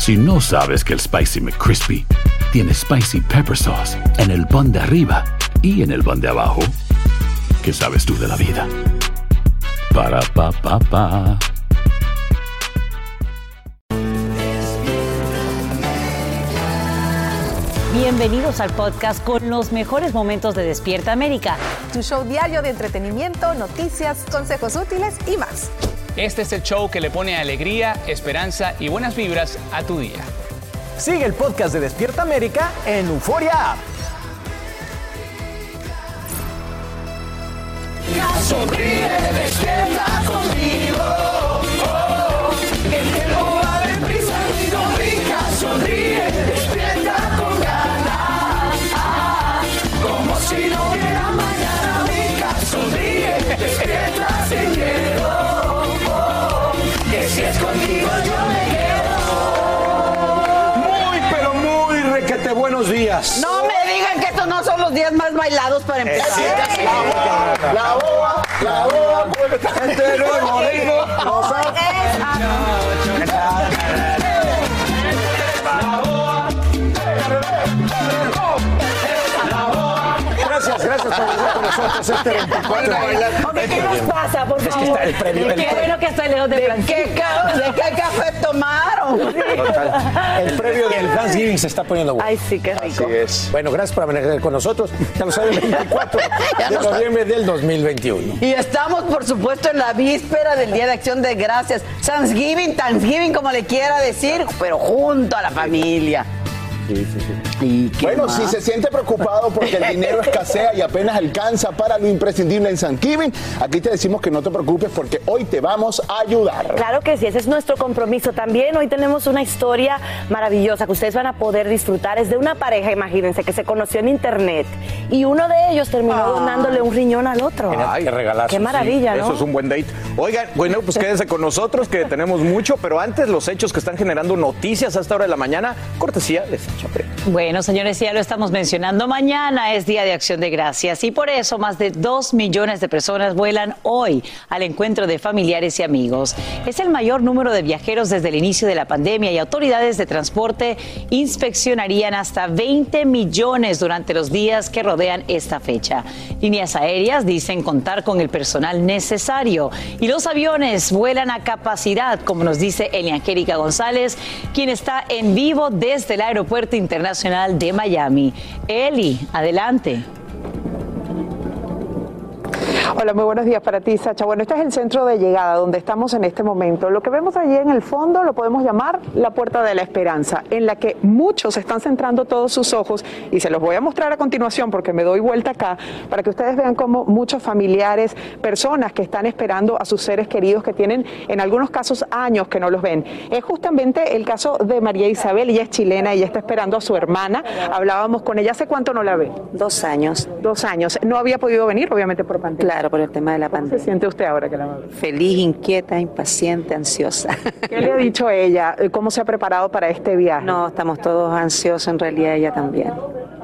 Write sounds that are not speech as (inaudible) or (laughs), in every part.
Si no sabes que el Spicy McCrispy tiene Spicy Pepper Sauce en el pan de arriba y en el pan de abajo, ¿qué sabes tú de la vida? Para, pa, pa, pa. Bienvenidos al podcast con los mejores momentos de Despierta América. Tu show diario de entretenimiento, noticias, consejos útiles y más. Este es el show que le pone alegría, esperanza y buenas vibras a tu día. Sigue el podcast de Despierta América en Euforia App. Sonríe, despierta conmigo. Días. No me digan que estos no son los días más bailados para empezar. La boa, la boa, este nuevo ritmo. Con nosotros este 24. Ok, ¿Qué nos pasa, por Es que favor? está el premio, Qué bueno que estoy lejos de ¿De Francisco. qué, ca- ¿De qué café tomaron? Total. El previo del Thanksgiving se está poniendo bueno. Ay, sí, qué rico. Así es. Bueno, gracias por amanecer con nosotros. Ya lo saben, el 24 (laughs) Ya de noviembre del 2021. Y estamos, por supuesto, en la víspera del Día de Acción de Gracias. Thanksgiving, Thanksgiving, como le quiera decir, pero junto a la familia. ¿Y Bueno, más? si se siente preocupado porque el dinero (laughs) escasea y apenas alcanza para lo imprescindible en Thanksgiving, aquí te decimos que no te preocupes porque hoy te vamos a ayudar. Claro que sí, ese es nuestro compromiso. También hoy tenemos una historia maravillosa que ustedes van a poder disfrutar. Es de una pareja, imagínense, que se conoció en internet y uno de ellos terminó donándole un riñón al otro. Ay, qué regalazo. Qué maravilla, ¿no? Eso es un buen date. Oigan, bueno, pues (laughs) quédense con nosotros que tenemos mucho, pero antes los hechos que están generando noticias a esta hora de la mañana, cortesía de Sacha Prieto. Bueno, señores, ya lo estamos mencionando. Mañana es Día de Acción de Gracias y por eso más de dos millones de personas vuelan hoy al encuentro de familiares y amigos. Es el mayor número de viajeros desde el inicio de la pandemia y autoridades de transporte inspeccionarían hasta 20 millones durante los días que rodean esta fecha. Líneas aéreas dicen contar con el personal necesario y los aviones vuelan a capacidad, como nos dice Eliangélica González, quien está en vivo desde el Aeropuerto Internacional de Miami. Eli, adelante. Hola, muy buenos días para ti, Sacha. Bueno, este es el centro de llegada donde estamos en este momento. Lo que vemos allí en el fondo lo podemos llamar la Puerta de la Esperanza, en la que muchos están centrando todos sus ojos y se los voy a mostrar a continuación porque me doy vuelta acá para que ustedes vean cómo muchos familiares, personas que están esperando a sus seres queridos que tienen en algunos casos años que no los ven. Es justamente el caso de María Isabel, ella es chilena, ella está esperando a su hermana. Hablábamos con ella, ¿hace cuánto no la ve? Dos años. Dos años. No había podido venir, obviamente por pandemia. Claro, por el tema de la ¿Cómo se pandemia. siente usted ahora que la va a ver? Feliz, inquieta, impaciente, ansiosa. (laughs) ¿Qué le ha dicho ella? ¿Cómo se ha preparado para este viaje? No, estamos todos ansiosos, en realidad ella también.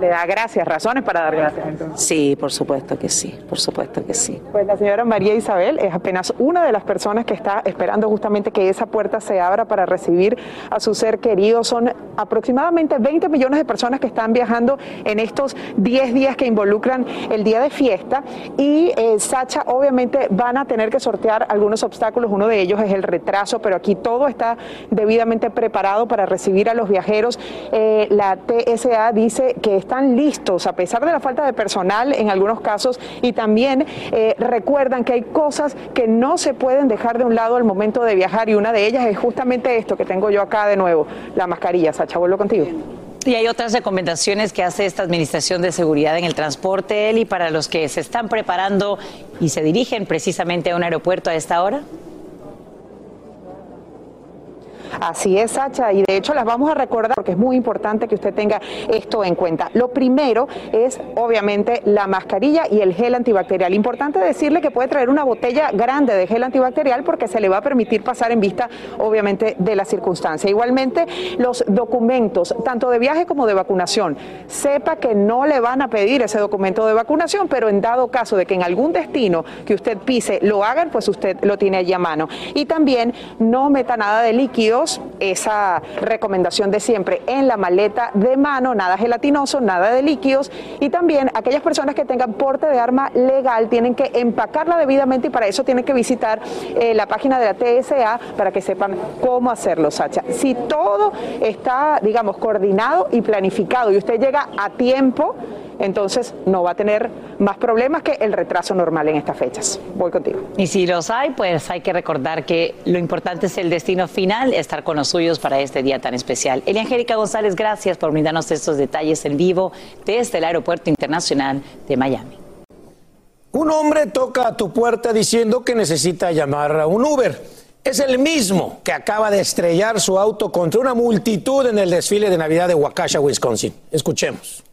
¿Le da gracias, razones para dar gracias entonces? Sí, por supuesto que sí, por supuesto que sí. Pues la señora María Isabel es apenas una de las personas que está esperando justamente que esa puerta se abra para recibir a su ser querido. Son aproximadamente 20 millones de personas que están viajando en estos 10 días que involucran el día de fiesta y eh, Sacha obviamente van a tener que sortear algunos obstáculos. Uno de ellos es el retraso, pero aquí todo está debidamente preparado para recibir a los viajeros. Eh, la TSA dice que están listos a pesar de la falta de personal en algunos casos y también eh, recuerdan que hay cosas que no se pueden dejar de un lado al momento de viajar y una de ellas es justamente esto que tengo yo acá de nuevo, la mascarilla. Sacha, vuelvo contigo. Y hay otras recomendaciones que hace esta Administración de Seguridad en el Transporte, Eli, para los que se están preparando y se dirigen precisamente a un aeropuerto a esta hora. Así es, Sacha, y de hecho las vamos a recordar porque es muy importante que usted tenga esto en cuenta. Lo primero es obviamente la mascarilla y el gel antibacterial. Importante decirle que puede traer una botella grande de gel antibacterial porque se le va a permitir pasar en vista obviamente de la circunstancia. Igualmente los documentos, tanto de viaje como de vacunación. Sepa que no le van a pedir ese documento de vacunación, pero en dado caso de que en algún destino que usted pise lo hagan, pues usted lo tiene allí a mano. Y también no meta nada de líquidos, esa recomendación de siempre en la maleta de mano, nada gelatinoso, nada de líquidos. Y también aquellas personas que tengan porte de arma legal tienen que empacarla debidamente y para eso tienen que visitar eh, la página de la TSA para que sepan cómo hacerlo, Sacha. Si todo está, digamos, coordinado y planificado y usted llega a tiempo, entonces no va a tener más problemas que el retraso normal en estas fechas. Voy contigo. Y si los hay, pues hay que recordar que lo importante es el destino final, estar con los suyos para este día tan especial. Elia Angélica González, gracias por brindarnos estos detalles en vivo desde el Aeropuerto Internacional de Miami. Un hombre toca a tu puerta diciendo que necesita llamar a un Uber. Es el mismo que acaba de estrellar su auto contra una multitud en el desfile de Navidad de Waukesha, Wisconsin. Escuchemos.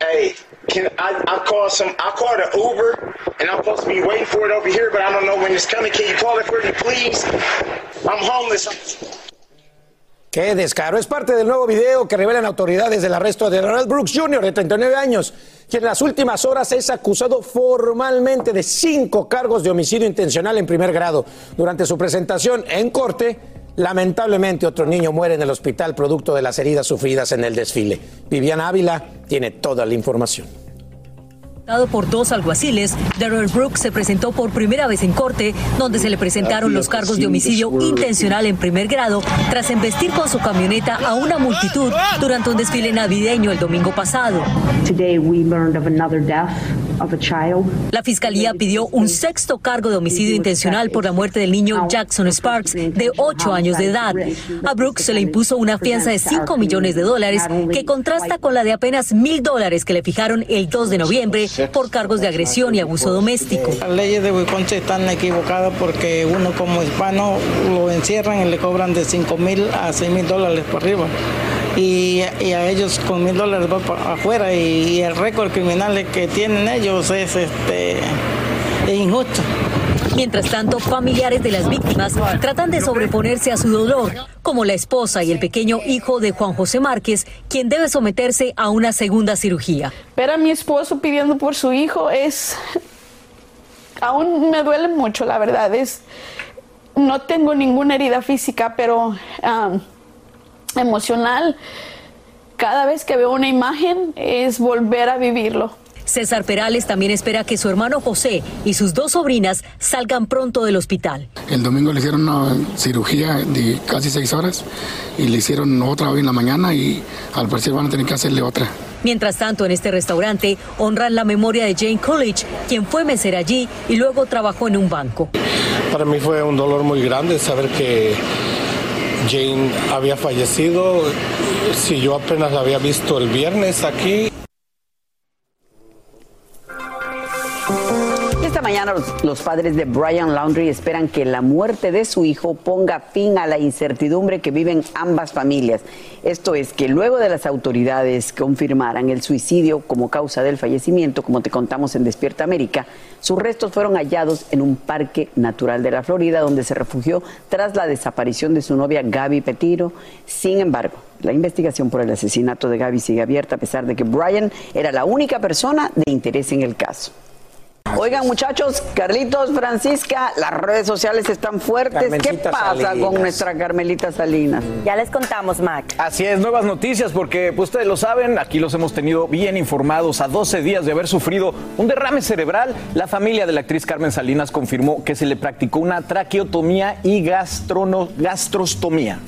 Hey, can I, I call some? I called an Uber, and I'm supposed to be waiting for it over here, but I don't know when it's coming. Can you call it for me, please? I'm homeless. Qué descaro. Es parte del nuevo video que revelan autoridades del arresto de Ronald Brooks Jr., de 39 años, quien en las últimas horas es acusado formalmente de cinco cargos de homicidio intencional en primer grado. Durante su presentación en corte, lamentablemente otro niño muere en el hospital producto de las heridas sufridas en el desfile. Viviana Ávila tiene toda la información. Dado por dos alguaciles, Darrell Brooks se presentó por primera vez en corte, donde se le presentaron los cargos de homicidio intencional en primer grado, tras embestir con su camioneta a una multitud durante un desfile navideño el domingo pasado. La fiscalía pidió un sexto cargo de homicidio intencional por la muerte del niño Jackson Sparks, de 8 años de edad. A Brooks se le impuso una fianza de 5 millones de dólares, que contrasta con la de apenas mil dólares que le fijaron el 2 de noviembre por cargos de agresión y abuso doméstico. Las leyes de Wisconsin están equivocadas porque uno como hispano lo encierran y le cobran de 5 mil a 6 mil dólares por arriba. Y, y a ellos con mil dólares va para afuera y, el récord criminal que tienen ellos es este es injusto. Mientras tanto, familiares de las víctimas tratan de sobreponerse a su dolor, como la esposa y el pequeño hijo de Juan José Márquez, quien debe someterse a una segunda cirugía. Ver a mi esposo pidiendo por su hijo es... Aún me duele mucho, la verdad. Es... No tengo ninguna herida física, pero emocional. Cada vez que veo una imagen es volver a vivirlo. César Perales también espera que su hermano José y sus dos sobrinas salgan pronto del hospital. El domingo le hicieron una cirugía de casi seis horas y le hicieron otra hoy en la mañana y al parecer van a tener que hacerle otra. Mientras tanto, en este restaurante honran la memoria de Jane Coolidge, quien fue mesera allí y luego trabajó en un banco. Para mí fue un dolor muy grande saber que Jane había fallecido. Si yo apenas la había visto el viernes aquí. Esta mañana los, los padres de Brian Laundry esperan que la muerte de su hijo ponga fin a la incertidumbre que viven ambas familias. Esto es que luego de las autoridades confirmaran el suicidio como causa del fallecimiento, como te contamos en Despierta América, sus restos fueron hallados en un parque natural de la Florida donde se refugió tras la desaparición de su novia Gaby Petiro. Sin embargo, la investigación por el asesinato de Gaby sigue abierta a pesar de que Brian era la única persona de interés en el caso. Oigan, muchachos, Carlitos, Francisca, las redes sociales están fuertes. ¿Qué pasa Salinas. con nuestra Carmelita Salinas? Ya les contamos, Mac. Así es, nuevas noticias porque pues, ustedes lo saben, aquí los hemos tenido bien informados. A 12 días de haber sufrido un derrame cerebral, la familia de la actriz Carmen Salinas confirmó que se le practicó una traqueotomía y gastrono- gastrostomía.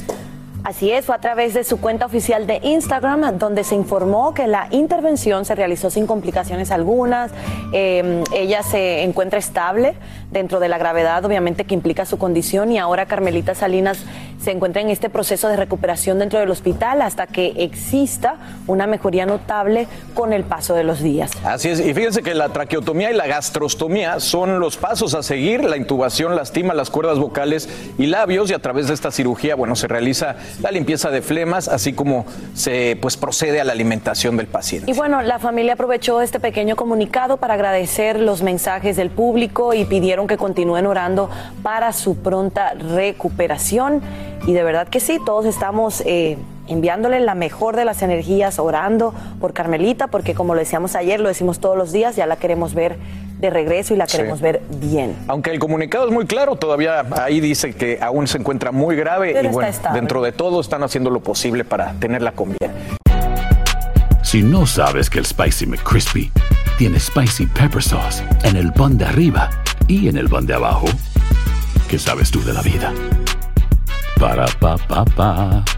Así es, fue a través de su cuenta oficial de Instagram donde se informó que la intervención se realizó sin complicaciones algunas. Eh, ella se encuentra estable dentro de la gravedad, obviamente, que implica su condición y ahora Carmelita Salinas se encuentra en este proceso de recuperación dentro del hospital hasta que exista una mejoría notable con el paso de los días. Así es, y fíjense que la traqueotomía y la gastrostomía son los pasos a seguir. La intubación lastima las cuerdas vocales y labios y a través de esta cirugía, bueno, se realiza la limpieza de flemas, así como se pues procede a la alimentación del paciente. Y bueno, la familia aprovechó este pequeño comunicado para agradecer los mensajes del público y pidieron que continúen orando para su pronta recuperación. Y de verdad que sí, todos estamos eh, enviándole la mejor de las energías, orando por Carmelita, porque como lo decíamos ayer, lo decimos todos los días, ya la queremos ver de regreso y la queremos Sí. ver bien. Aunque el comunicado es muy claro, todavía ahí dice que aún se encuentra muy grave Pero y está bueno, estable. dentro de todo están haciendo lo posible para tenerla con bien. Si no sabes que el Spicy McCrispy tiene Spicy Pepper Sauce en el pan de arriba y en el pan de abajo, ¿qué sabes tú de la vida? Para, pa, pa, pa.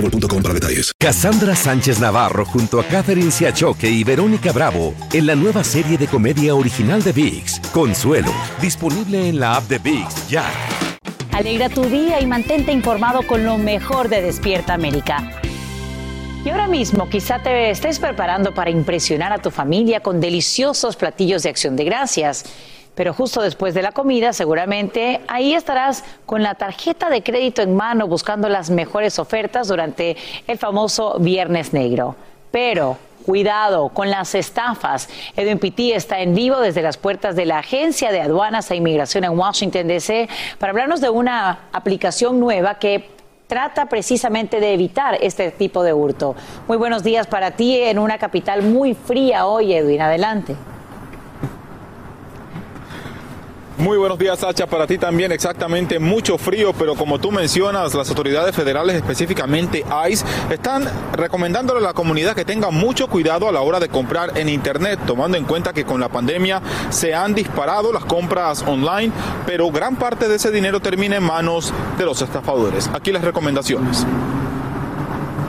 boostmobile.com para detalles. Cassandra Sánchez Navarro junto a Catherine Siachoque y Verónica Bravo en la nueva serie de comedia original de VIX, Consuelo, disponible en la app de VIX ya. Alegra tu día y mantente informado con lo mejor de Despierta América. Y ahora mismo quizá te estés preparando para impresionar a tu familia con deliciosos platillos de acción de gracias. Pero justo después de la comida, seguramente ahí estarás con la tarjeta de crédito en mano buscando las mejores ofertas durante el famoso Viernes Negro. Pero cuidado con las estafas. Edwin Pitti está en vivo desde las puertas de la Agencia de Aduanas e Inmigración en Washington, D.C. para hablarnos de una aplicación nueva que trata precisamente de evitar este tipo de hurto. Muy buenos días para ti en una capital muy fría hoy, Edwin. Adelante. Muy buenos días, Sacha. Para ti también exactamente mucho frío, pero como tú mencionas, las autoridades federales, específicamente ICE, están recomendándole a la comunidad que tenga mucho cuidado a la hora de comprar en Internet, tomando en cuenta que con la pandemia se han disparado las compras online, pero gran parte de ese dinero termina en manos de los estafadores. Aquí las recomendaciones.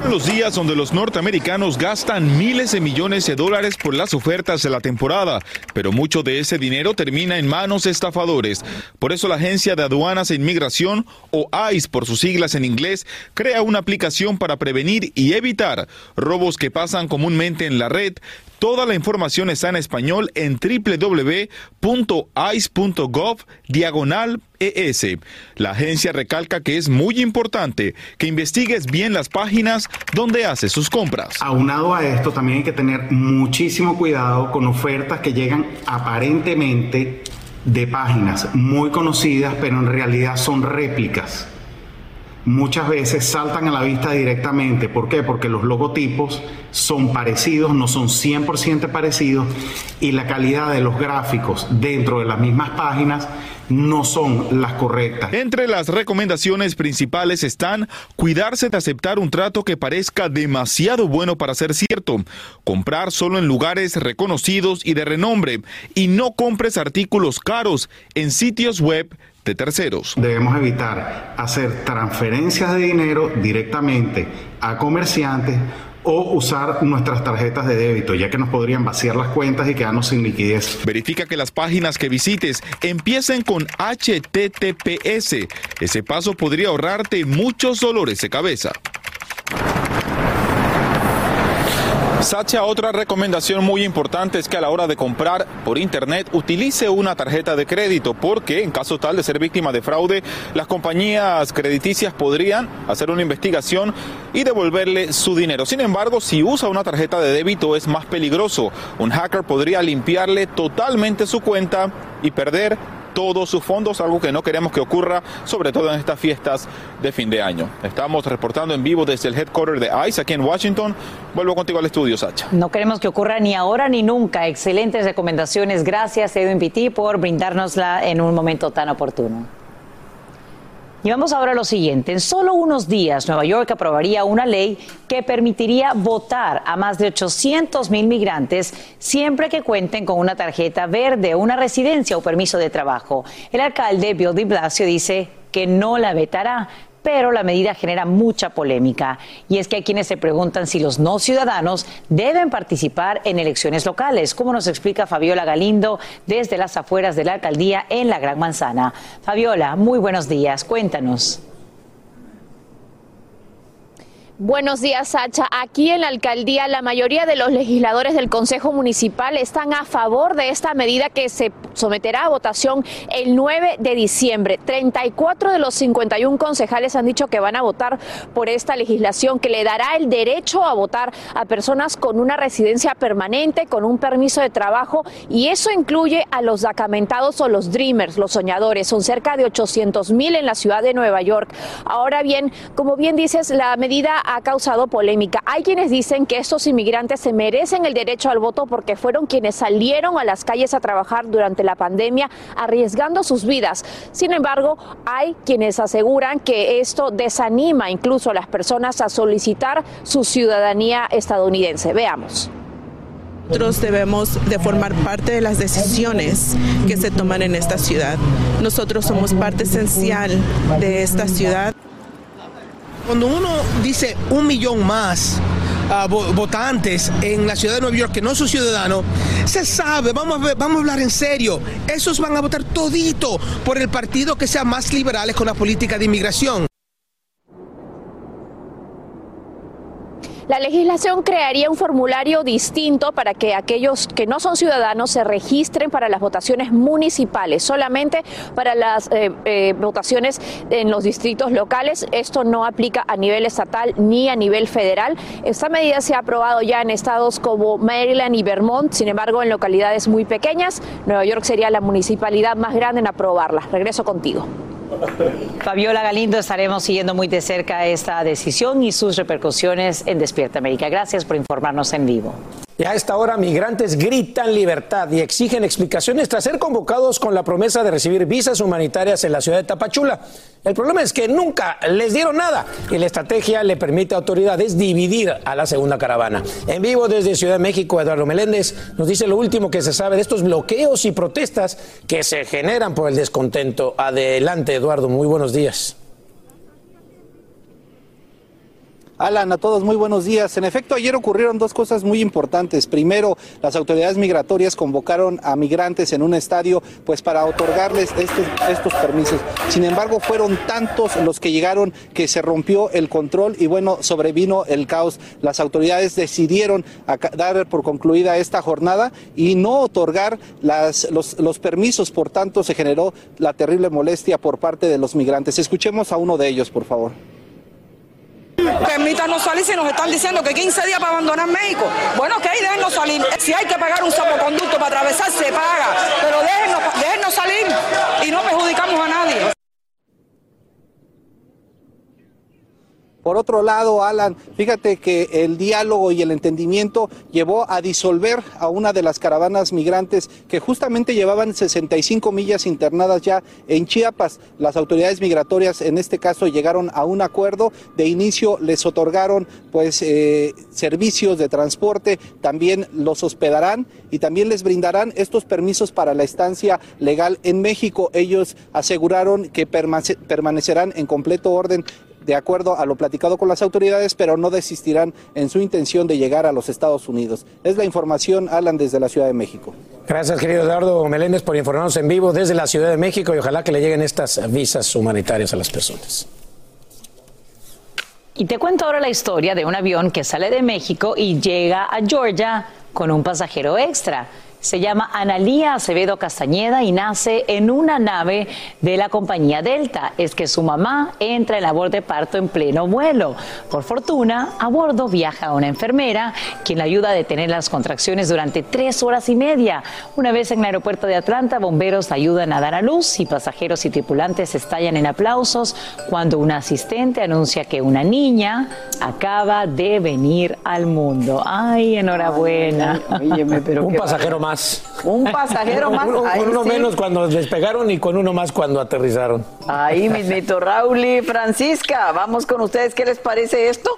Los días donde los norteamericanos gastan miles de millones de dólares por las ofertas de la temporada, pero mucho de ese dinero termina en manos de estafadores. Por eso la Agencia de Aduanas e Inmigración, o ICE por sus siglas en inglés, crea una aplicación para prevenir y evitar robos que pasan comúnmente en la red. Toda la información está en español en www.ice.gov diagonal ES. La agencia recalca que es muy importante que investigues bien las páginas donde haces sus compras. Aunado a esto, también hay que tener muchísimo cuidado con ofertas que llegan aparentemente de páginas muy conocidas, pero en realidad son réplicas. Muchas veces saltan a la vista directamente. ¿Por qué? Porque los logotipos son parecidos, no son 100% parecidos y la calidad de los gráficos dentro de las mismas páginas no son las correctas. Entre las recomendaciones principales están cuidarse de aceptar un trato que parezca demasiado bueno para ser cierto, comprar solo en lugares reconocidos y de renombre y no compres artículos caros en sitios web de terceros. Debemos evitar hacer transferencias de dinero directamente a comerciantes o usar nuestras tarjetas de débito, ya que nos podrían vaciar las cuentas y quedarnos sin liquidez. Verifica que las páginas que visites empiecen con HTTPS. Ese paso podría ahorrarte muchos dolores de cabeza. Sacha, otra recomendación muy importante es que a la hora de comprar por internet utilice una tarjeta de crédito porque en caso tal de ser víctima de fraude, las compañías crediticias podrían hacer una investigación y devolverle su dinero. Sin embargo, si usa una tarjeta de débito es más peligroso. Un hacker podría limpiarle totalmente su cuenta y perder todos sus fondos, algo que no queremos que ocurra, sobre todo en estas fiestas de fin de año. Estamos reportando en vivo desde el headquarter de ICE aquí en Washington. Vuelvo contigo al estudio, Sacha. No queremos que ocurra ni ahora ni nunca. Excelentes recomendaciones. Gracias, Edwin Pitti, por brindárnosla en un momento tan oportuno. Y vamos ahora a lo siguiente. En solo unos días, Nueva York aprobaría una ley que permitiría votar a más de 800 mil migrantes siempre que cuenten con una tarjeta verde, una residencia o permiso de trabajo. El alcalde Bill de Blasio dice que no la vetará, pero la medida genera mucha polémica. Y es que hay quienes se preguntan si los no ciudadanos deben participar en elecciones locales, como nos explica Fabiola Galindo desde las afueras de la alcaldía en la Gran Manzana. Fabiola, muy buenos días, cuéntanos. Buenos días, Sacha. Aquí en la alcaldía, la mayoría de los legisladores del Consejo Municipal están a favor de esta medida que se someterá a votación el 9 de diciembre. 34 de los 51 concejales han dicho que van a votar por esta legislación que le dará el derecho a votar a personas con una residencia permanente, con un permiso de trabajo, y eso incluye a los acamentados o los dreamers, los soñadores. Son cerca de 800 mil en la ciudad de Nueva York. Ahora bien, como bien dices, la medida ha causado polémica. Hay quienes dicen que estos inmigrantes se merecen el derecho al voto porque fueron quienes salieron a las calles a trabajar durante la pandemia arriesgando sus vidas. Sin embargo, hay quienes aseguran que esto desanima incluso a las personas a solicitar su ciudadanía estadounidense. Veamos. Nosotros debemos de formar parte de las decisiones que se toman en esta ciudad. Nosotros somos parte esencial de esta ciudad. Cuando uno dice un millón más votantes en la ciudad de Nueva York que no son ciudadanos, se sabe, vamos a, vamos a hablar en serio, esos van a votar todito por el partido que sea más liberales con la política de inmigración. La legislación crearía un formulario distinto para que aquellos que no son ciudadanos se registren para las votaciones municipales, solamente para las eh, eh, votaciones en los distritos locales. Esto no aplica a nivel estatal ni a nivel federal. Esta medida se ha aprobado ya en estados como Maryland y Vermont, sin embargo en localidades muy pequeñas. Nueva York sería la municipalidad más grande en aprobarla. Regreso contigo. Fabiola Galindo, estaremos siguiendo muy de cerca esta decisión y sus repercusiones en Despierta América. Gracias por informarnos en vivo. Y a esta hora migrantes gritan libertad y exigen explicaciones tras ser convocados con la promesa de recibir visas humanitarias en la ciudad de Tapachula. El problema es que nunca les dieron nada y la estrategia le permite a autoridades dividir a la segunda caravana. En vivo desde Ciudad de México, Eduardo Meléndez nos dice lo último que se sabe de estos bloqueos y protestas que se generan por el descontento. Adelante, Eduardo, muy buenos días. Alan, a todos muy buenos días. En efecto, ayer ocurrieron dos cosas muy importantes. Primero, las autoridades migratorias convocaron a migrantes en un estadio pues para otorgarles este, estos permisos. Sin embargo, fueron tantos los que llegaron que se rompió el control y bueno, sobrevino el caos. Las autoridades decidieron dar por concluida esta jornada y no otorgar las, los, los permisos. Por tanto, se generó la terrible molestia por parte de los migrantes. Escuchemos a uno de ellos, por favor. Permítanos salir si nos están diciendo que 15 días para abandonar México. Bueno, ok, déjenos salir. Si hay que pagar un salvoconducto para atravesar, se paga. Pero déjenos, déjenos salir y no perjudicamos a nadie. Por otro lado, Alan, fíjate que el diálogo y el entendimiento llevó a disolver a una de las caravanas migrantes que justamente llevaban 65 millas internadas ya en Chiapas. Las autoridades migratorias en este caso llegaron a un acuerdo. De inicio les otorgaron pues eh, servicios de transporte, también los hospedarán y también les brindarán estos permisos para la estancia legal en México. Ellos aseguraron que permanecerán en completo orden de acuerdo a lo platicado con las autoridades, pero no desistirán en su intención de llegar a los Estados Unidos. Es la información, Alan, desde la Ciudad de México. Gracias, querido Eduardo Meléndez, por informarnos en vivo desde la Ciudad de México y ojalá que le lleguen estas visas humanitarias a las personas. Y te cuento ahora la historia de un avión que sale de México y llega a Georgia con un pasajero extra. Se llama Analía Acevedo Castañeda y nace en una nave de la compañía Delta. Es que su mamá entra en labor de parto en pleno vuelo. Por fortuna, a bordo viaja una enfermera quien la ayuda a detener las contracciones durante tres horas y media. Una vez en el aeropuerto de Atlanta, bomberos ayudan a dar a luz y pasajeros y tripulantes estallan en aplausos cuando un asistente anuncia que una niña acaba de venir al mundo. Ay, enhorabuena. un pasajero más más. Un pasajero (laughs) más. Con ahí uno sí. menos cuando despegaron y con uno más cuando aterrizaron. Ahí mismito, (laughs) Raúl y Francisca, vamos con ustedes. ¿Qué les parece esto?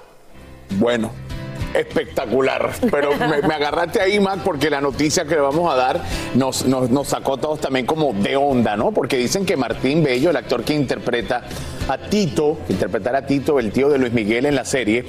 Bueno, espectacular. Pero me, me agarraste ahí, Mac, porque la noticia que le vamos a dar nos, nos, nos sacó a todos también como de onda, ¿no? Porque dicen que Martín Bello, el actor que interpreta a Tito, que interpretará a Tito, el tío de Luis Miguel en la serie,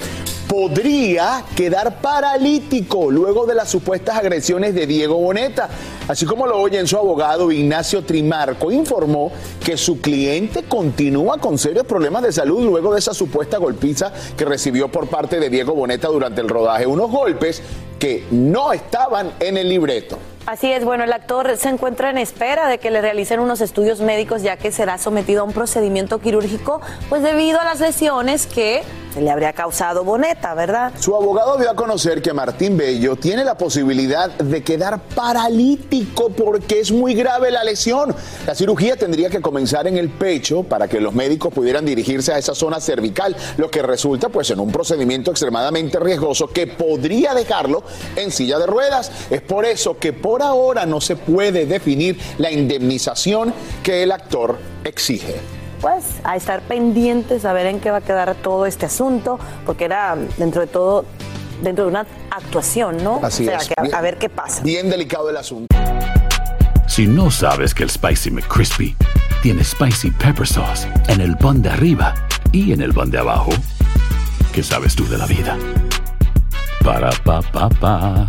podría quedar paralítico luego de las supuestas agresiones de Diego Boneta. Así como lo oyen, su abogado Ignacio Trimarco informó que su cliente continúa con serios problemas de salud luego de esa supuesta golpiza que recibió por parte de Diego Boneta durante el rodaje. Unos golpes que no estaban en el libreto. Así es, bueno, el actor se encuentra en espera de que le realicen unos estudios médicos ya que será sometido a un procedimiento quirúrgico, pues debido a las lesiones que se le habría causado Boneta, ¿verdad? Su abogado dio a conocer que Martín Bello tiene la posibilidad de quedar paralítico porque es muy grave la lesión. La cirugía tendría que comenzar en el pecho para que los médicos pudieran dirigirse a esa zona cervical, lo que resulta pues en un procedimiento extremadamente riesgoso que podría dejarlo en silla de ruedas. Es por eso que por ahora no se puede definir la indemnización que el actor exige pues a estar pendientes a ver en qué va a quedar todo este asunto, porque era dentro de todo, dentro de una actuación, ¿no? Así o sea, es. que a- Bien- a ver qué pasa. Bien delicado el asunto. Si no sabes que el Spicy McCrispy tiene Spicy Pepper Sauce en el pan de arriba y en el pan de abajo, ¿qué sabes tú de la vida? Para, pa, pa, pa.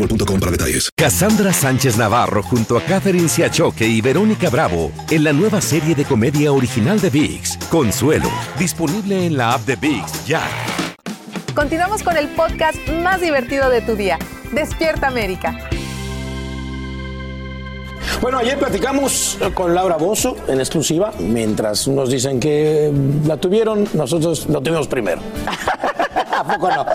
boostmobile.com para detalles. Cassandra Sánchez Navarro junto a Catherine Siachoque y Verónica Bravo en la nueva serie de comedia original de VIX, Consuelo, disponible en la app de VIX ya. Continuamos con el podcast más divertido de tu día, Despierta América. Bueno, ayer platicamos con Laura Bozo en exclusiva, mientras unos dicen que la tuvieron, nosotros lo tuvimos primero. (laughs) ¿A poco no?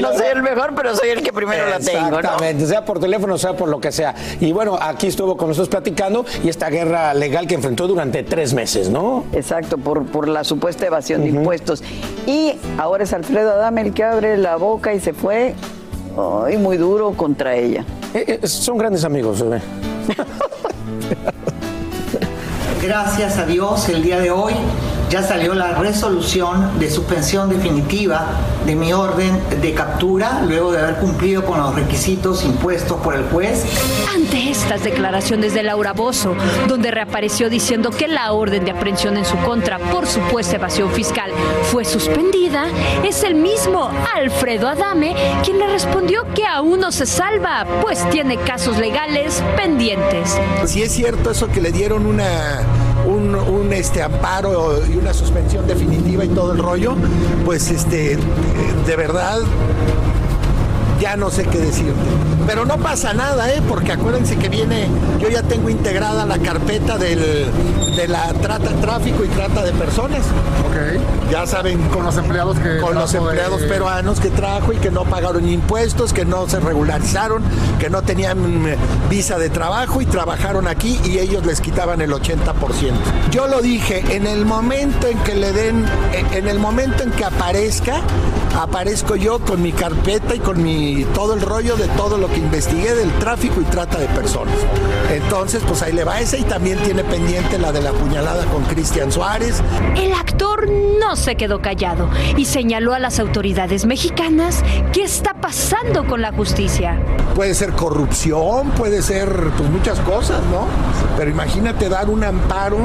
No soy el mejor, pero soy el que primero la tengo, ¿no? Exactamente, sea por teléfono, sea por lo que sea. Y bueno, aquí estuvo con nosotros platicando y esta guerra legal que enfrentó durante tres meses, ¿no? Exacto, por, por la supuesta evasión de impuestos. Y ahora es Alfredo Adame el que abre la boca y se fue ay, muy duro contra ella. Eh, son grandes amigos, bebé. Gracias a Dios, el día de hoy ya salió la resolución de suspensión definitiva de mi orden de captura luego de haber cumplido con los requisitos impuestos por el juez. Ante estas declaraciones de Laura Bozo, donde reapareció diciendo que la orden de aprehensión en su contra por supuesta evasión fiscal fue suspendida, es el mismo Alfredo Adame quien le respondió que aún no se salva, pues tiene casos legales pendientes. Si es cierto eso que le dieron una un, este amparo y una suspensión definitiva y todo el rollo, pues este de verdad ya no sé qué decirte. Pero no pasa nada, ¿eh? porque acuérdense que viene, yo ya tengo integrada la carpeta del, de la trata, tráfico y trata de personas. Ok. Ya saben. Con los empleados que. Con los empleados de... peruanos que trajo y que no pagaron impuestos, que no se regularizaron, que no tenían visa de trabajo y trabajaron aquí y ellos les quitaban el 80%. Yo lo dije, en el momento en que le den, en el momento en que aparezca, aparezco yo con mi carpeta y con mi todo el rollo de todo lo que investigué del tráfico y trata de personas. Entonces, pues ahí le va esa y también tiene pendiente la de la puñalada con Cristian Suárez. El actor no se quedó callado y señaló a las autoridades mexicanas qué está pasando con la justicia. Puede ser corrupción, puede ser pues muchas cosas, ¿no? Pero imagínate dar un amparo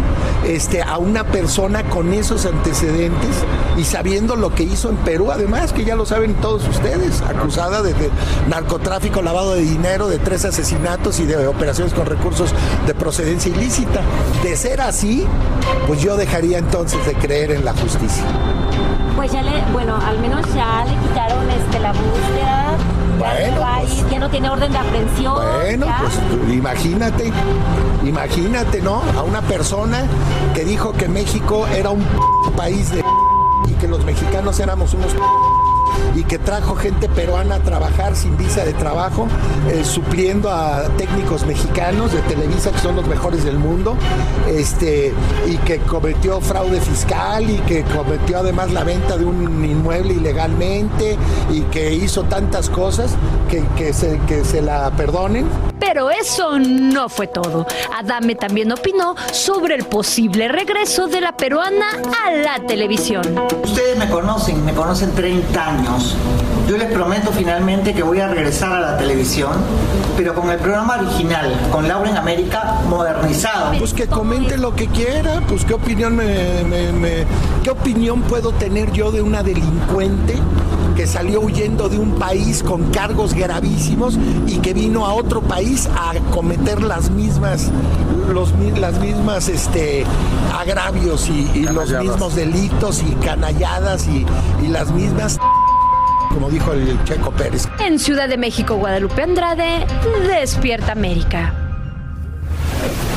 este, a una persona con esos antecedentes y sabiendo lo que hizo en Perú, además, que ya lo saben todos ustedes, acusada de, de narcotráfico, lavado de dinero, de tres asesinatos y de operaciones con recursos de procedencia ilícita. De ser así, pues yo dejaría entonces de creer en la justicia. Pues ya le, bueno, al menos ya le quitaron este, la búsqueda Bueno, pues- ir, ya no tiene orden de aprehensión. Bueno, ya. pues imagínate, imagínate, ¿no? A una persona que dijo que México era un país de que los mexicanos éramos unos y que trajo gente peruana a trabajar sin visa de trabajo, eh, supliendo a técnicos mexicanos de Televisa que son los mejores del mundo, este, y que cometió fraude fiscal y que cometió además la venta de un inmueble ilegalmente y que hizo tantas cosas que, que se, que se la perdonen. Pero eso no fue todo. Adame también opinó sobre el posible regreso de la peruana a la televisión. Ustedes me conocen, me conocen 30 años. Yo les prometo finalmente que voy a regresar a la televisión, pero con el programa original, con Laura en América modernizado. Pues que comente lo que quiera, pues qué opinión me, me- me- qué opinión puedo tener yo de una delincuente que salió huyendo de un país con cargos gravísimos y que vino a otro país a cometer las mismas los, las mismas este agravios y, y los mismos delitos y canalladas y, y las mismas como dijo el Checo Pérez. En Ciudad de México, Guadalupe Andrade, Despierta América.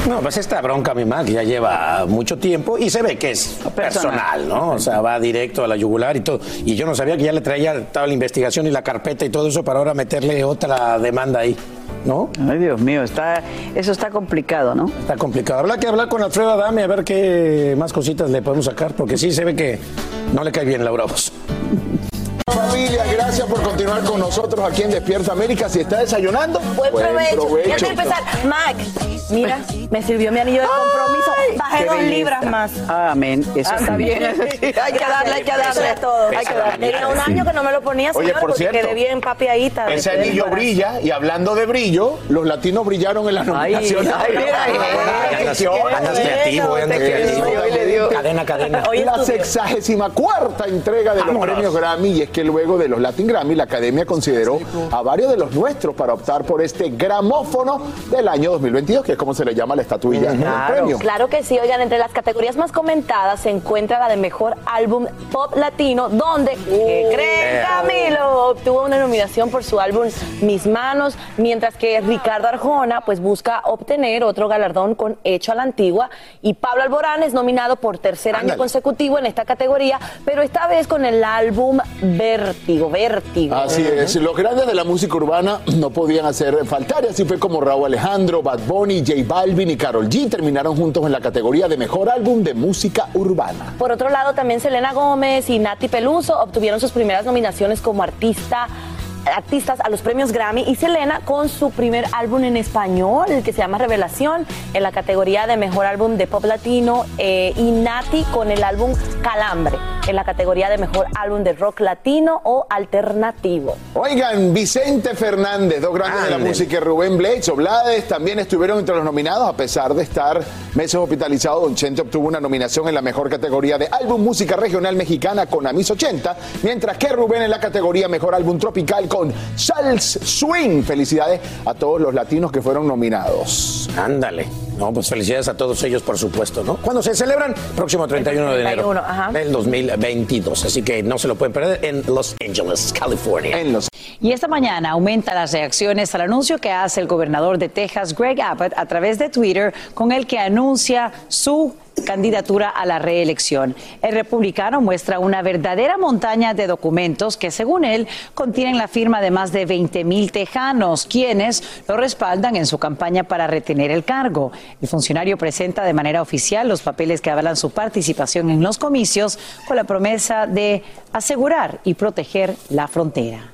No, pues esta bronca, mi Mac, ya lleva mucho tiempo y se ve que es personal, ¿no? O sea, va directo a la yugular y todo. Y yo no sabía que ya le traía toda la investigación y la carpeta y todo eso para ahora meterle otra demanda ahí, ¿no? Ay, Dios mío, está, eso está complicado, ¿no? Está complicado. Habrá que hablar con Alfredo Adame a ver qué más cositas le podemos sacar, porque sí se ve que no le cae bien Laura Bozo. Familia, gracias por continuar con nosotros aquí en Despierta América. Si está desayunando, Buen provecho. Y antes de empezar, Mac, mira, me sirvió mi anillo de compromiso. Bajé dos belleza. libras más. Amén. Eso Ah, está bien. hay que darle, hay que darle a todo. Hay que darle. Tenía un año que no me lo ponía, Oye, señor, por porque cierto, quedé bien papiadita. Ese anillo brilla y hablando de brillo, los latinos brillaron en las nominaciones. ay, mira, ay, Andas, creativo, andas creativo. Cadena, cadena. la sexagésima cuarta entrega de los premios Grammy y es que luego de los Latin Grammy la Academia consideró a varios de los nuestros para optar por este gramófono del año 2022 que es como se le llama la estatuilla del premio. Claro que sí, oigan, entre las categorías más comentadas se encuentra la de mejor álbum pop latino, donde, ¿qué creen, Eh. Camilo? Obtuvo una nominación por su álbum Mis Manos, mientras que Ricardo Arjona pues busca obtener otro galardón con Hecho a la Antigua y Pablo Alborán es nominado por tercer año consecutivo en esta categoría, pero esta vez con el álbum Vértigo, Vértigo. Así es, los grandes de la música urbana no podían hacer faltar y así fue como Raúl Alejandro, Bad Bunny, J Balvin y Carol G terminaron juntos en la categoría de mejor álbum de música urbana. Por otro lado, también Selena Gómez y Nati Peluso obtuvieron sus primeras nominaciones como artista artistas a los premios Grammy y Selena con su primer álbum en español el que se llama Revelación en la categoría de mejor álbum de pop latino eh, y Nati con el álbum Calambre en la categoría de mejor álbum de rock latino o alternativo. Oigan, Vicente Fernández, dos grandes de la música, y Rubén Blades, Oblades, también estuvieron entre los nominados, a pesar de estar meses hospitalizados. Don Chente obtuvo una nominación en la mejor categoría de álbum música regional mexicana con Amis 80, mientras que Rubén en la categoría mejor álbum tropical con Charles Swing. Felicidades a todos los latinos que fueron nominados. Ándale. No, pues felicidades a todos ellos, por supuesto, ¿no? ¿Cuándo se celebran? Próximo 31 de enero 31, ajá. del 2022. Así que no se lo pueden perder en Los Angeles, California. En los Y esta mañana aumenta las reacciones al anuncio que hace el gobernador de Texas, Greg Abbott, a través de Twitter, con el que anuncia su candidatura a la reelección. El republicano muestra una verdadera montaña de documentos que, según él, contienen la firma de más de 20 mil tejanos, quienes lo respaldan en su campaña para retener el cargo. El funcionario presenta de manera oficial los papeles que avalan su participación en los comicios con la promesa de asegurar y proteger la frontera.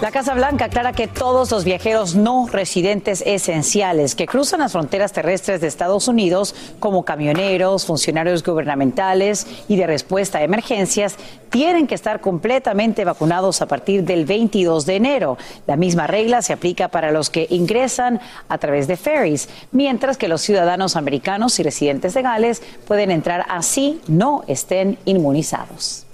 La Casa Blanca aclara que todos los viajeros no residentes esenciales que cruzan las fronteras terrestres de Estados Unidos, como camioneros, funcionarios gubernamentales y de respuesta a emergencias, tienen que estar completamente vacunados a partir del 22 de enero. La misma regla se aplica para los que ingresan a través de ferries, mientras que los ciudadanos americanos y residentes legales pueden entrar así no estén inmunizados.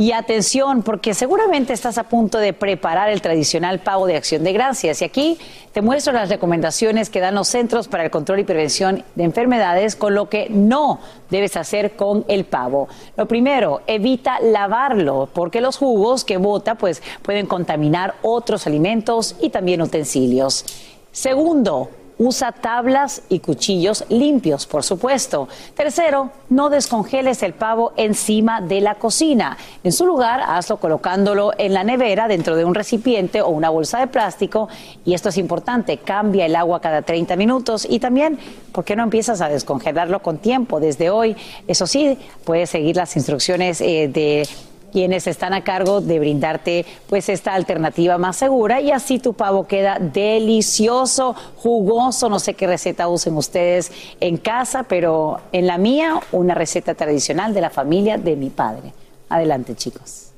Y atención, porque seguramente estás a punto de preparar el tradicional pavo de acción de gracias. Y aquí te muestro las recomendaciones que dan los Centros para el Control y Prevención de Enfermedades con lo que no debes hacer con el pavo. Lo primero, evita lavarlo, porque los jugos que bota pues, pueden contaminar otros alimentos y también utensilios. Segundo, Usa tablas y cuchillos limpios, por supuesto. Tercero, no descongeles el pavo encima de la cocina. En su lugar, hazlo colocándolo en la nevera dentro de un recipiente o una bolsa de plástico. Y esto es importante, cambia el agua cada 30 minutos y también, ¿por qué no empiezas a descongelarlo con tiempo desde hoy? Eso sí, puedes seguir las instrucciones eh, de quienes están a cargo de brindarte pues esta alternativa más segura y así tu pavo queda delicioso, jugoso, no sé qué receta usen ustedes en casa, pero en la mía una receta tradicional de la familia de mi padre. Adelante, chicos.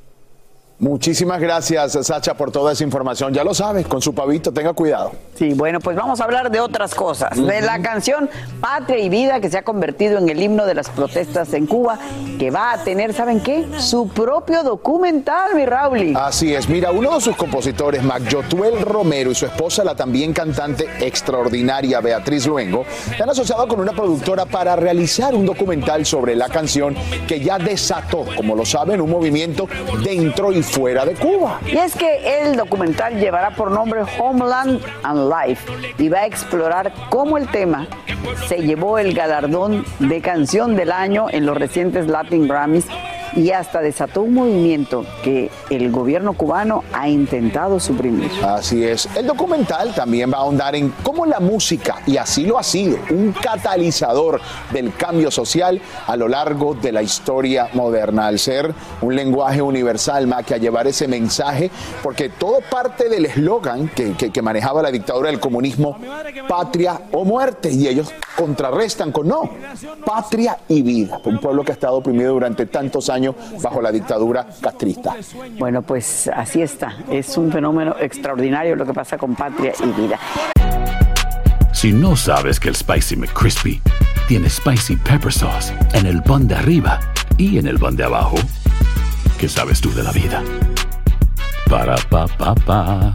Muchísimas gracias, Sacha, por toda esa información. Ya lo sabes, con su pavito, tenga cuidado. Sí, bueno, pues vamos a hablar de otras cosas. De la canción Patria y Vida, que se ha convertido en el himno de las protestas en Cuba, que va a tener, ¿saben qué? Su propio documental, mi Rauli. Así es. Mira, uno de sus compositores, Macyotuel Romero, y su esposa, la también cantante extraordinaria Beatriz Luengo, se han asociado con una productora para realizar un documental sobre la canción que ya desató, como lo saben, un movimiento dentro y fuera de Cuba. Y es que el documental llevará por nombre Homeland and Life y va a explorar cómo el tema se llevó el galardón de canción del año en los recientes Latin Grammys y hasta desató un movimiento que el gobierno cubano ha intentado suprimir. Así es. El documental también va a ahondar en cómo la música, y así lo ha sido, un catalizador del cambio social a lo largo de la historia moderna, al ser un lenguaje universal, más que a llevar ese mensaje, porque todo parte del eslogan que, que manejaba la dictadura del comunismo, patria o muerte, y ellos contrarrestan con no, patria y vida, un pueblo que ha estado oprimido durante tantos años bajo la dictadura castrista. Bueno, pues así está. Es un fenómeno extraordinario lo que pasa con patria y vida. Si no sabes que el Spicy McCrispy tiene Spicy Pepper Sauce en el pan de arriba y en el pan de abajo, ¿qué sabes tú de la vida? Para, pa, pa, pa.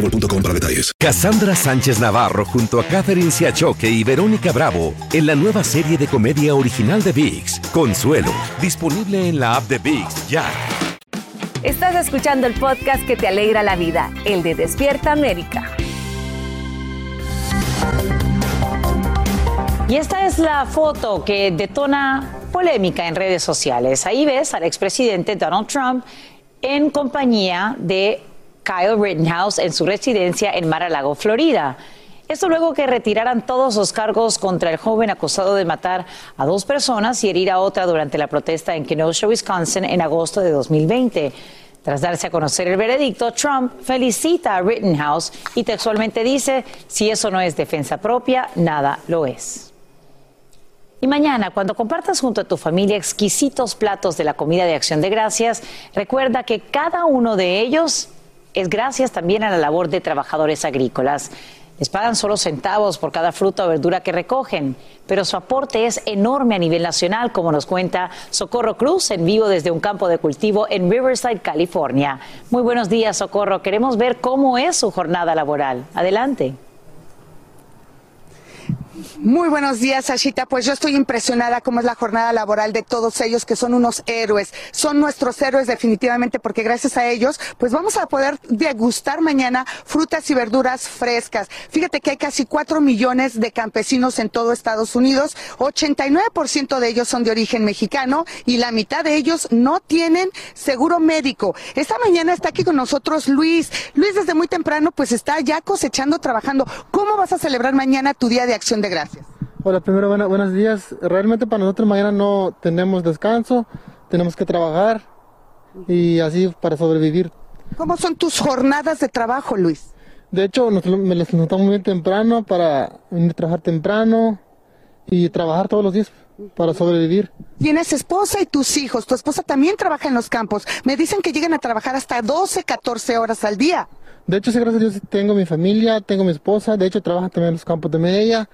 boostmobile.com para detalles. Cassandra Sánchez Navarro junto a Catherine Siachoque y Verónica Bravo en la nueva serie de comedia original de VIX, Consuelo, disponible en la app de VIX ya. Estás escuchando el podcast que te alegra la vida, el de Despierta América. Y esta es la foto que detona polémica en redes sociales. Ahí ves al expresidente Donald Trump en compañía de Kyle Rittenhouse en su residencia en Mar-a-Lago, Florida. Esto luego que retiraran todos los cargos contra el joven acusado de matar a dos personas y herir a otra durante la protesta en Kenosha, Wisconsin, en agosto de 2020. Tras darse a conocer el veredicto, Trump felicita a Rittenhouse y textualmente dice, si eso no es defensa propia, nada lo es. Y mañana, cuando compartas junto a tu familia exquisitos platos de la comida de acción de gracias, recuerda que cada uno de ellos es gracias también a la labor de trabajadores agrícolas. Les pagan solo centavos por cada fruta o verdura que recogen, pero su aporte es enorme a nivel nacional, como nos cuenta Socorro Cruz en vivo desde un campo de cultivo en Riverside, California. Muy buenos días, Socorro. Queremos ver cómo es su jornada laboral. Adelante. Muy buenos días, Ashita. Pues yo estoy impresionada cómo es la jornada laboral de todos ellos, que son unos héroes. Son nuestros héroes definitivamente, porque gracias a ellos, pues vamos a poder degustar mañana frutas y verduras frescas. Fíjate que hay casi cuatro millones de campesinos en todo Estados Unidos. 89% de ellos son de origen mexicano y la mitad de ellos no tienen seguro médico. Esta mañana está aquí con nosotros Luis. Luis desde muy temprano pues está ya cosechando, trabajando. ¿Cómo vas a celebrar mañana tu día de acción de gracias? Hola, primero buenos días. Realmente para nosotros mañana no tenemos descanso. tenemos que trabajar y así para sobrevivir. ¿Cómo son tus jornadas de trabajo, Luis? De hecho, nos, me les notamos muy temprano para venir a trabajar temprano y trabajar todos los días para sobrevivir. Tienes esposa y tus hijos. Tu esposa también trabaja en los campos. Me dicen que llegan a trabajar hasta 12, 14 horas al día. De hecho, sí, gracias a Dios tengo mi familia, tengo mi esposa. De hecho, trabaja también en los campos de Medella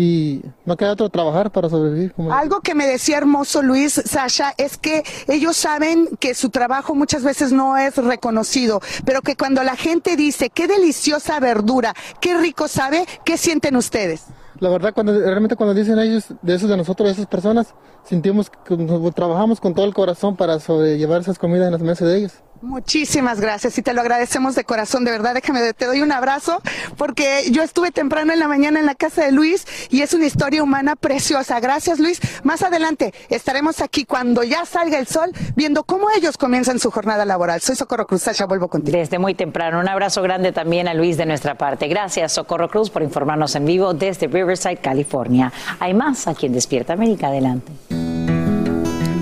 y no queda otro trabajar para sobrevivir. Como... Algo que me decía hermoso Luis, Sasha, es que ellos saben que su trabajo muchas veces no es reconocido, pero que cuando la gente dice, qué deliciosa verdura, qué rico sabe, ¿qué sienten ustedes? La verdad, cuando realmente cuando dicen ellos, de esos de nosotros, de esas personas, sentimos que trabajamos con todo el corazón para sobrellevar esas comidas en las mesas de ellos. Muchísimas gracias y te lo agradecemos de corazón, de verdad. Déjame, te doy un abrazo porque yo estuve temprano en la mañana en la casa de Luis y es una historia humana preciosa. Gracias, Luis. Más adelante estaremos aquí cuando ya salga el sol viendo cómo ellos comienzan su jornada laboral. Soy Socorro Cruz, ya vuelvo contigo. Desde muy temprano, un abrazo grande también a Luis de nuestra parte. Gracias, Socorro Cruz, por informarnos en vivo desde Riverside, California. Hay más aquí en Despierta América. Adelante.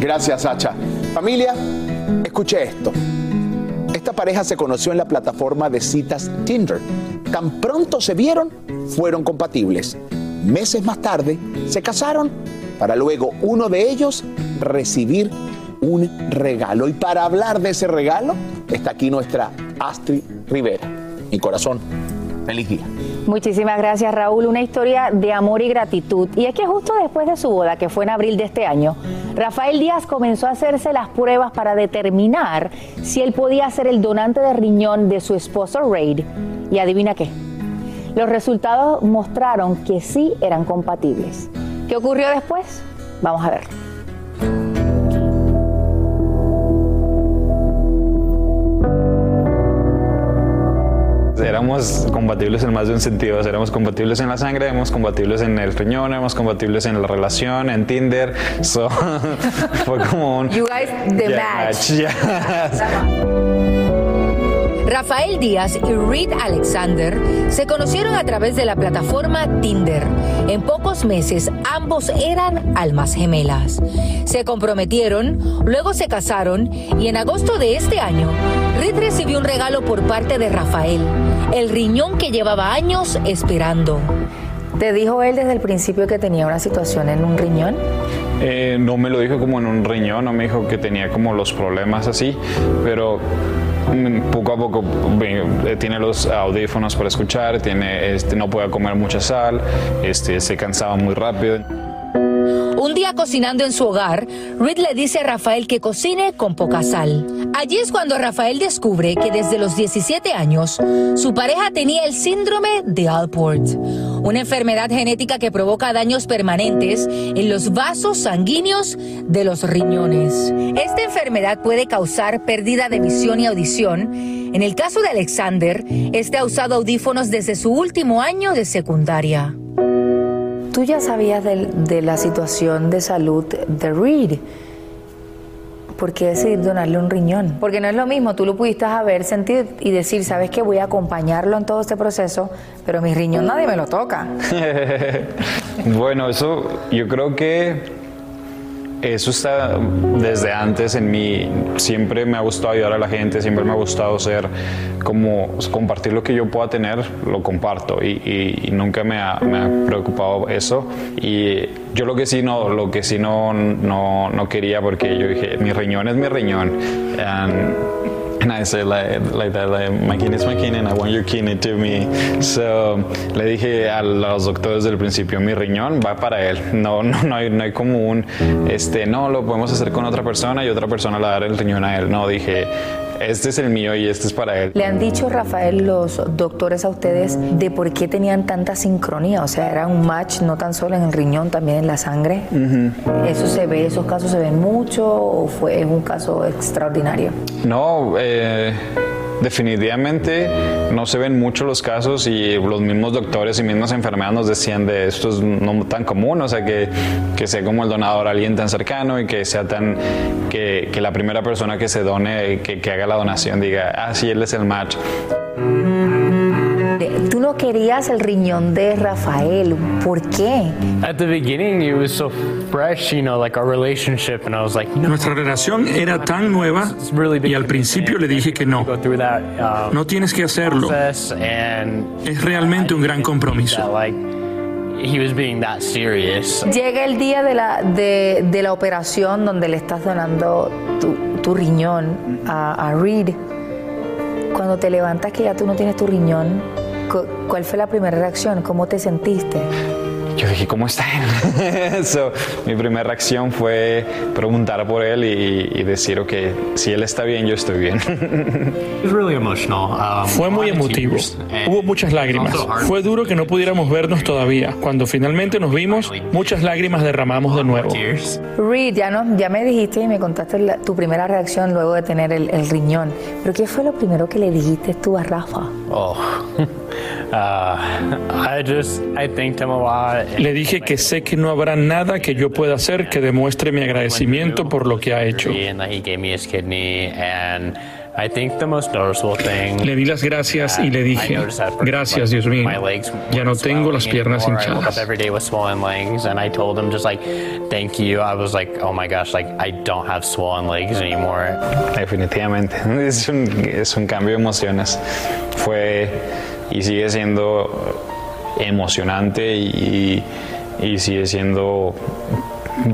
Gracias, Sacha. Familia, escuche esto. Esta pareja se conoció en la plataforma de citas Tinder. Tan pronto se vieron, fueron compatibles. Meses más tarde, se casaron para luego uno de ellos recibir un regalo. Y para hablar de ese regalo, está aquí nuestra Astrid Rivera. Mi corazón, feliz día. Muchísimas gracias Raúl, una historia de amor y gratitud. Y es que justo después de su boda, que fue en abril de este año, Rafael Díaz comenzó a hacerse las pruebas para determinar si él podía ser el donante de riñón de su esposo Raid. Y adivina qué, los resultados mostraron que sí eran compatibles. ¿Qué ocurrió después? Vamos a ver. Éramos compatibles en más de un sentido. Éramos compatibles en la sangre, éramos compatibles en el riñón, éramos compatibles en la relación, en Tinder. So, (laughs) fue como un. You guys, the match. (laughs) Rafael Díaz y Reed Alexander se conocieron a través de la plataforma Tinder. En pocos meses ambos eran almas gemelas. Se comprometieron, luego se casaron y en agosto de este año, Reed recibió un regalo por parte de Rafael, el riñón que llevaba años esperando. ¿Te dijo él desde el principio que tenía una situación en un riñón? Eh, no me lo dijo como en un riñón, no me dijo que tenía como los problemas así, pero poco a poco eh, tiene los audífonos para escuchar, tiene, este, no puede comer mucha sal, este, se cansaba muy rápido. Un día cocinando en su hogar, Reed le dice a Rafael que cocine con poca sal. Allí es cuando Rafael descubre que desde los 17 años su pareja tenía el síndrome de Alport, una enfermedad genética que provoca daños permanentes en los vasos sanguíneos de los riñones. Esta enfermedad puede causar pérdida de visión y audición. En el caso de Alexander, este ha usado audífonos desde su último año de secundaria. Tú ya sabías de, la situación de salud de Reed. ¿Por qué decidir donarle un riñón? Porque no es lo mismo, tú lo pudiste haber sentido y decir, sabes que voy a acompañarlo en todo este proceso, pero mi riñón nadie me lo toca. (laughs) bueno, eso yo creo que eso está desde antes en mí. Siempre me ha gustado ayudar a la gente, siempre me ha gustado ser como compartir lo que yo pueda tener, lo comparto y, nunca me ha, preocupado eso. Y yo lo que sí no, lo que sí no, no, no quería porque yo dije, mi riñón es mi riñón. And I said like, like that, like, my kidney is my kidney and I want your kidney to me. So, le dije a los doctores del principio, mi riñón va para él. No, no, no hay, no hay como un, este, no, lo podemos hacer con otra persona y otra persona le va a dar el riñón a él. No, dije, este es el mío y este es para él. ¿Le han dicho, Rafael, los doctores a ustedes de por qué tenían tanta sincronía? O sea, era un match no tan solo en el riñón, también en la sangre. ¿Eso se ve, esos casos se ven mucho o fue un caso extraordinario? No, eh definitivamente no se ven mucho los casos y los mismos doctores y mismas enfermeras nos decían de esto es no tan común, o sea, que, que sea como el donador alguien tan cercano y que sea tan, que, que la primera persona que se done, que, que haga la donación diga, ah, sí, él es el match. ¿Tú no querías el riñón de Rafael. ¿Por qué? At the beginning, it was so fresh, you know, like our relationship, and I was like, no. Nuestra relación era tan nueva y al principio le dije que no. No tienes que hacerlo. Es realmente un gran compromiso. He was being that serious. Llega el día de la, de, de la operación donde le estás donando tu, tu riñón a, a Reed. Cuando te levantas que ya tú no tienes tu riñón, ¿cuál fue la primera reacción? ¿Cómo te sentiste? Yo dije, ¿cómo está él? (laughs) So, mi primera reacción fue preguntar por él y, y decir, ok, si él está bien, yo estoy bien. (laughs) Fue muy emotivo. Hubo muchas lágrimas. Fue duro que no pudiéramos vernos todavía. Cuando finalmente nos vimos, muchas lágrimas derramamos de nuevo. Reed, ya, no, ya me dijiste y me contaste la- tu primera reacción luego de tener el, el riñón. ¿Pero qué fue lo primero que le dijiste tú a Rafa? Oh. (laughs) Uh, I just, I thanked him a lot. Le dije que sé que no habrá nada que yo pueda hacer que demuestre mi agradecimiento por lo que ha hecho. Le di las gracias y le dije, gracias Dios mío, ya no tengo las piernas hinchadas. Definitivamente. (laughs) Es un, es un cambio de emociones. Fue y sigue siendo emocionante y, y sigue siendo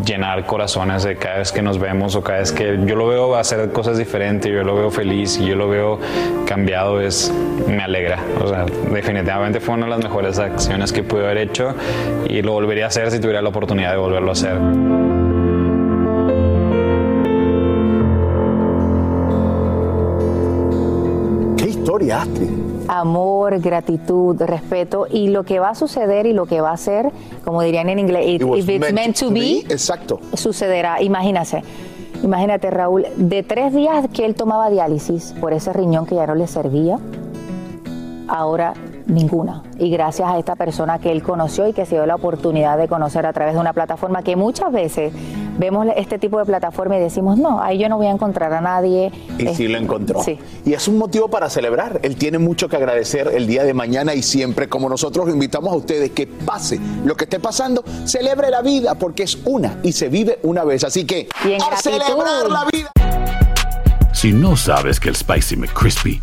llenar corazones de cada vez que nos vemos o cada vez que yo lo veo hacer cosas diferentes, yo lo veo feliz y yo lo veo cambiado, es, me alegra. O sea, definitivamente fue una de las mejores acciones que pude haber hecho y lo volvería a hacer si tuviera la oportunidad de volverlo a hacer. Qué historia, Astrid. Amor, gratitud, respeto y lo que va a suceder y lo que va a ser, como dirían en inglés, if, if it's meant to be, exacto. sucederá. Imagínate, imagínate Raúl, de tres días que él tomaba diálisis por ese riñón que ya no le servía, ahora ninguna. Y gracias a esta persona que él conoció y que se dio la oportunidad de conocer a través de una plataforma que muchas veces vemos este tipo de plataforma y decimos, no, ahí yo no voy a encontrar a nadie. Y Es- sí lo encontró. Sí. Y es un motivo para celebrar. Él tiene mucho que agradecer el día de mañana y siempre, como nosotros lo invitamos a ustedes, que pase lo que esté pasando, celebre la vida porque es una y se vive una vez. Así que, a celebrar la vida. Si no sabes que el Spicy McCrispy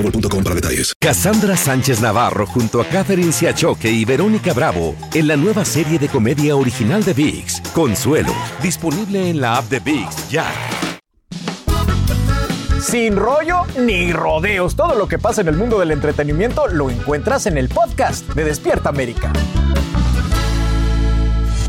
boostmobile.com para detalles. Cassandra Sánchez Navarro junto a Catherine Siachoque y Verónica Bravo en la nueva serie de comedia original de VIX, Consuelo, disponible en la app de VIX ya. Sin rollo ni rodeos, todo lo que pasa en el mundo del entretenimiento lo encuentras en el podcast de Despierta América.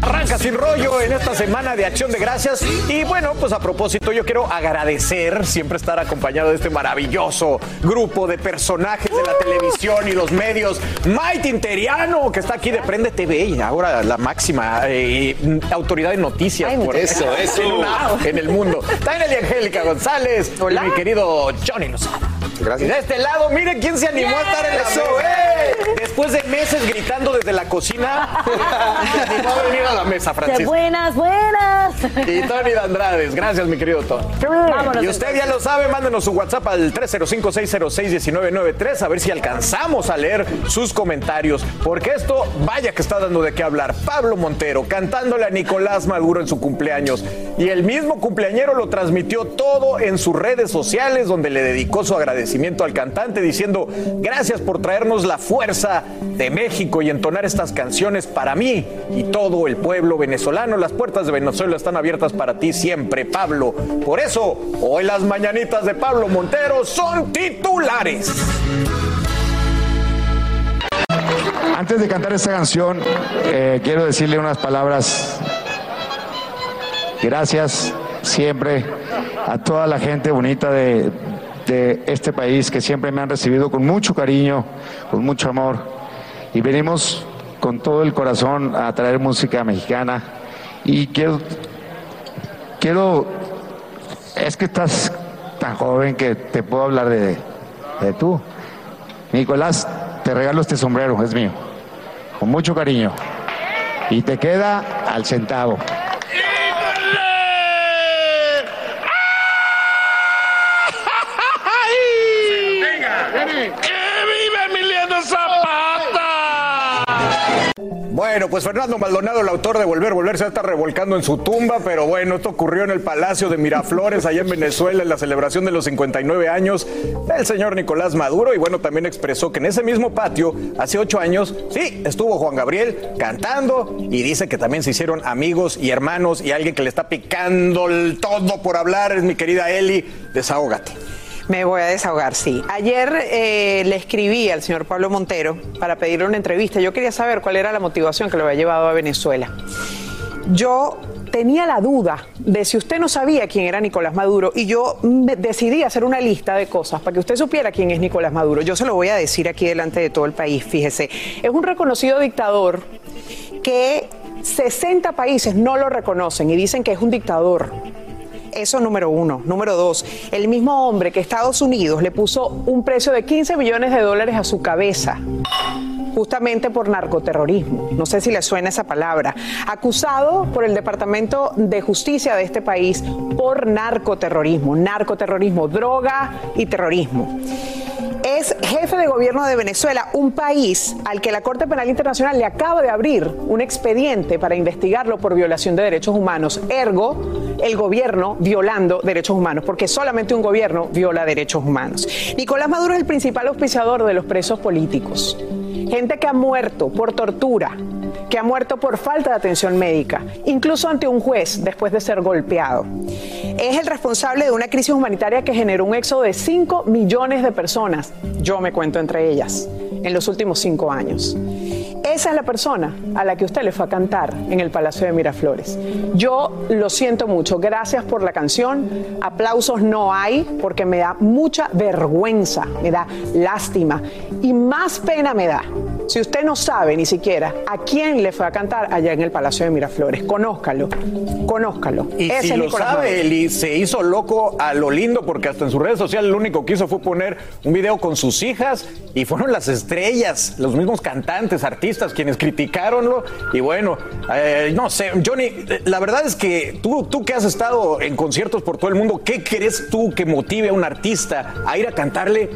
Arranca sin rollo en esta semana de Acción de Gracias. Y bueno, pues a propósito, yo quiero agradecer siempre estar acompañado de este maravilloso grupo de personajes de la televisión y los medios. Mike Interiano, que está aquí de Prende TV y ahora la máxima eh, autoridad de noticias por Eso, eso. (laughs) en, una en el mundo. También y Angélica González, y mi querido Johnny Lozada. Gracias. Y de este lado, miren quién se animó a estar en la Eso, mesa. Después de meses gritando desde la cocina, (laughs) se animó a venir a la mesa, De Francisco. buenas, buenas. Y Tony Andrades, gracias mi querido Tony. Vámonos, y usted ya lo sabe, mándenos su WhatsApp al 305-606-1993 a ver si alcanzamos a leer sus comentarios, porque esto vaya que está dando de qué hablar. Pablo Montero cantándole a Nicolás Maduro en su cumpleaños y el mismo cumpleañero lo transmitió todo en sus redes sociales donde le dedicó su agradecimiento al cantante diciendo gracias por traernos la fuerza de México y entonar estas canciones para mí y todo el pueblo venezolano. Las puertas de Venezuela están abiertas para ti siempre, Pablo. Por eso, hoy las mañanitas de Pablo Montero son titulares. Antes de cantar esta canción, eh, quiero decirle unas palabras. Gracias siempre a toda la gente bonita de, este país que siempre me han recibido con mucho cariño, con mucho amor. Y venimos con todo el corazón a traer música mexicana. Y quiero, quiero, es que estás tan joven que te puedo hablar de, de tú. Nicolás, te regalo este sombrero, es mío, con mucho cariño. Y te queda al centavo. Bueno, pues Fernando Maldonado, el autor de Volver, Volver, se está revolcando en su tumba, pero bueno, esto ocurrió en el Palacio de Miraflores, allá en Venezuela, en la celebración de los 59 años del señor Nicolás Maduro, y bueno, también expresó que en ese mismo patio, hace ocho años, sí, estuvo Juan Gabriel cantando, y dice que también se hicieron amigos y hermanos, y alguien que le está picando el todo por hablar es mi querida Eli, desahógate. Me voy a desahogar, sí. Ayer eh, le escribí al señor Pablo Montero para pedirle una entrevista. Yo quería saber cuál era la motivación que lo había llevado a Venezuela. Yo tenía la duda de si usted no sabía quién era Nicolás Maduro y yo decidí hacer una lista de cosas para que usted supiera quién es Nicolás Maduro. Yo se lo voy a decir aquí delante de todo el país, fíjese. Es un reconocido dictador que 60 países no lo reconocen y dicen que es un dictador. Eso número uno. Número dos, el mismo hombre que Estados Unidos le puso un precio de 15 millones de dólares a su cabeza justamente por narcoterrorismo. No sé si le suena esa palabra. Acusado por el Departamento de Justicia de este país por narcoterrorismo. Narcoterrorismo, droga y terrorismo. Es jefe de gobierno de Venezuela, un país al que la Corte Penal Internacional le acaba de abrir un expediente para investigarlo por violación de derechos humanos. Ergo, el gobierno violando derechos humanos, porque solamente un gobierno viola derechos humanos. Nicolás Maduro es el principal auspiciador de los presos políticos. Gente que ha muerto por tortura, que ha muerto por falta de atención médica, incluso ante un juez después de ser golpeado. Es el responsable de una crisis humanitaria que generó un éxodo de 5 millones de personas, yo me cuento entre ellas, en los últimos cinco años. Esa es la persona a la que usted le fue a cantar en el Palacio de Miraflores. Yo lo siento mucho. Gracias por la canción. Aplausos no hay porque me da mucha vergüenza, me da lástima y más pena me da. Si usted no sabe ni siquiera a quién le fue a cantar allá en el Palacio de Miraflores, conózcalo, conózcalo. Y Ese si es lo Nicolás sabe, Eli se hizo loco a lo lindo porque hasta en sus redes sociales lo único que hizo fue poner un video con sus hijas y fueron las estrellas, los mismos cantantes, artistas quienes criticaronlo y bueno, eh, no sé, Johnny, la verdad es que tú, tú que has estado en conciertos por todo el mundo, ¿qué crees tú que motive a un artista a ir a cantarle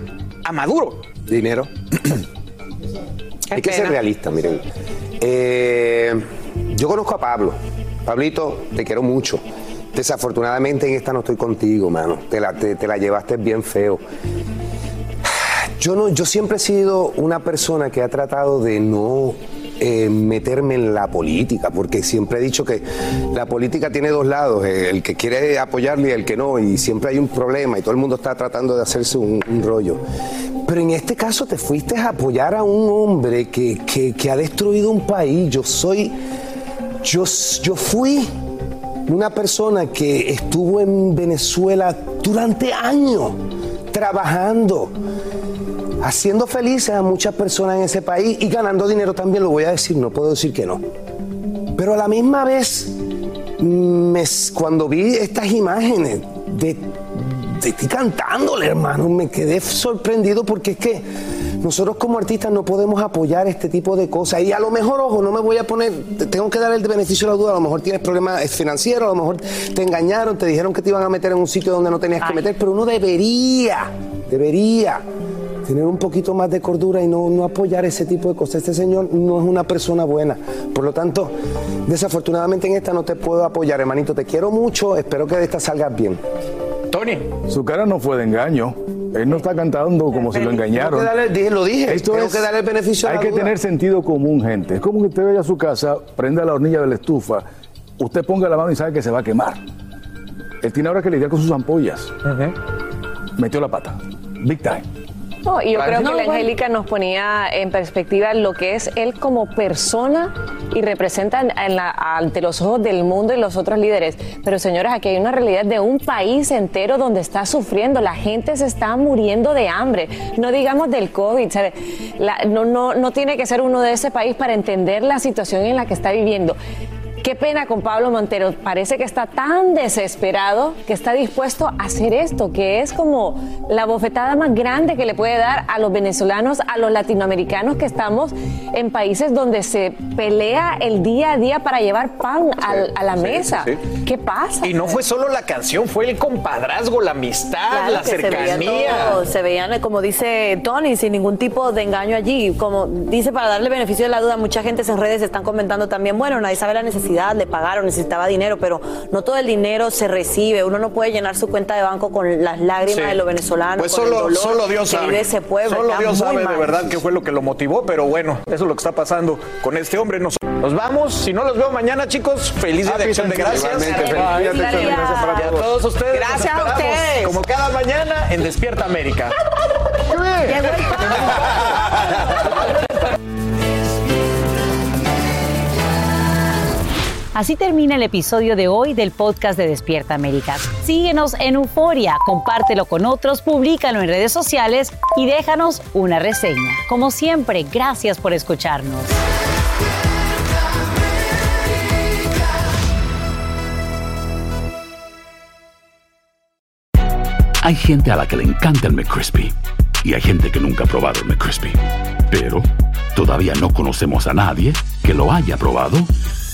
a Maduro? Dinero. Hay que ser realista, miren. Eh, yo conozco a Pablo. Pablito, te quiero mucho. Desafortunadamente en esta no estoy contigo, mano. Te la, te- te la llevaste bien feo. Yo, no, yo siempre he sido una persona que ha tratado de no eh, meterme en la política, porque siempre he dicho que la política tiene dos lados, eh, el que quiere apoyarle y el que no, y siempre hay un problema y todo el mundo está tratando de hacerse un, rollo. Pero en este caso te fuiste a apoyar a un hombre que, que- que ha destruido un país. Yo soy, yo, yo fui una persona que estuvo en Venezuela durante años trabajando, haciendo felices a muchas personas en ese país y ganando dinero también, lo voy a decir, no puedo decir que no. Pero a la misma vez, cuando vi estas imágenes de, de ti cantándole, hermano, me quedé sorprendido porque es que nosotros como artistas no podemos apoyar este tipo de cosas. Y a lo mejor, ojo, no me voy a poner, te- tengo que dar el beneficio de la duda, a lo mejor tienes problemas financieros, a lo mejor te engañaron, te dijeron que te iban a meter en un sitio donde no tenías que meter, pero uno debería, debería tener un poquito más de cordura y no, no apoyar ese tipo de cosas. Este señor no es una persona buena. Por lo tanto, desafortunadamente en esta no te puedo apoyar, hermanito. Te quiero mucho, espero que de esta salgas bien. Tony. Su cara no fue de engaño. Él no está cantando como si lo engañaron. Tengo que darle- dije- lo dije, Esto tengo es- que darle el beneficio Hay la que duda. tener sentido común, gente. Es como que usted vaya a su casa, prenda la hornilla de la estufa, usted ponga la mano y sabe que se va a quemar. Él tiene ahora que lidiar con sus ampollas. Metió la pata. Big time. No, y yo creo que No, la bueno. Angélica nos ponía en perspectiva lo que es él como persona y representa en- en la- ante los ojos del mundo y los otros líderes. Pero señores, aquí hay una realidad de un país entero donde está sufriendo, la gente se está muriendo de hambre. No digamos del COVID, ¿sabe? La- no, no, no tiene que ser uno de ese país para entender la situación en la que está viviendo. Qué pena con Pablo Montero. Parece que está tan desesperado que está dispuesto a hacer esto, que es como la bofetada más grande que le puede dar a los venezolanos, a los latinoamericanos que estamos en países donde se pelea el día a día para llevar pan al- a la sí, mesa. sí. ¿Qué pasa? Y no fue solo la canción, fue el compadrazgo, la amistad, Claro la que se veía cercanía. todo, se veían, como dice Tony, sin ningún tipo de engaño allí. Como dice, para darle beneficio de la duda, mucha gente en redes están comentando también, bueno, nadie sabe la necesidad, le pagaron, necesitaba dinero, pero no todo el dinero se recibe. Uno no puede llenar su cuenta de banco con las lágrimas Sí. de los venezolanos. Pues con el solo, dolor solo Dios que sabe. vive ese pueblo. Solo Dios sabe de verdad qué fue lo que lo motivó, pero bueno, eso es lo que está pasando con este hombre. Nos, nos vamos. Si no los veo mañana, chicos, feliz día de Happy acción de gracias. Igualmente, feliz día de acción de gracias para Y a todos. ustedes. Gracias a ustedes. Como cada mañana en Despierta América. (laughs) (laughs) Así termina el episodio de hoy del podcast de Despierta América. Síguenos en Euforia, compártelo con otros, públicalo en redes sociales y déjanos una reseña. Como siempre, gracias por escucharnos. Hay gente a la que le encanta el McCrispy y hay gente que nunca ha probado el McCrispy. Pero todavía no conocemos a nadie que lo haya probado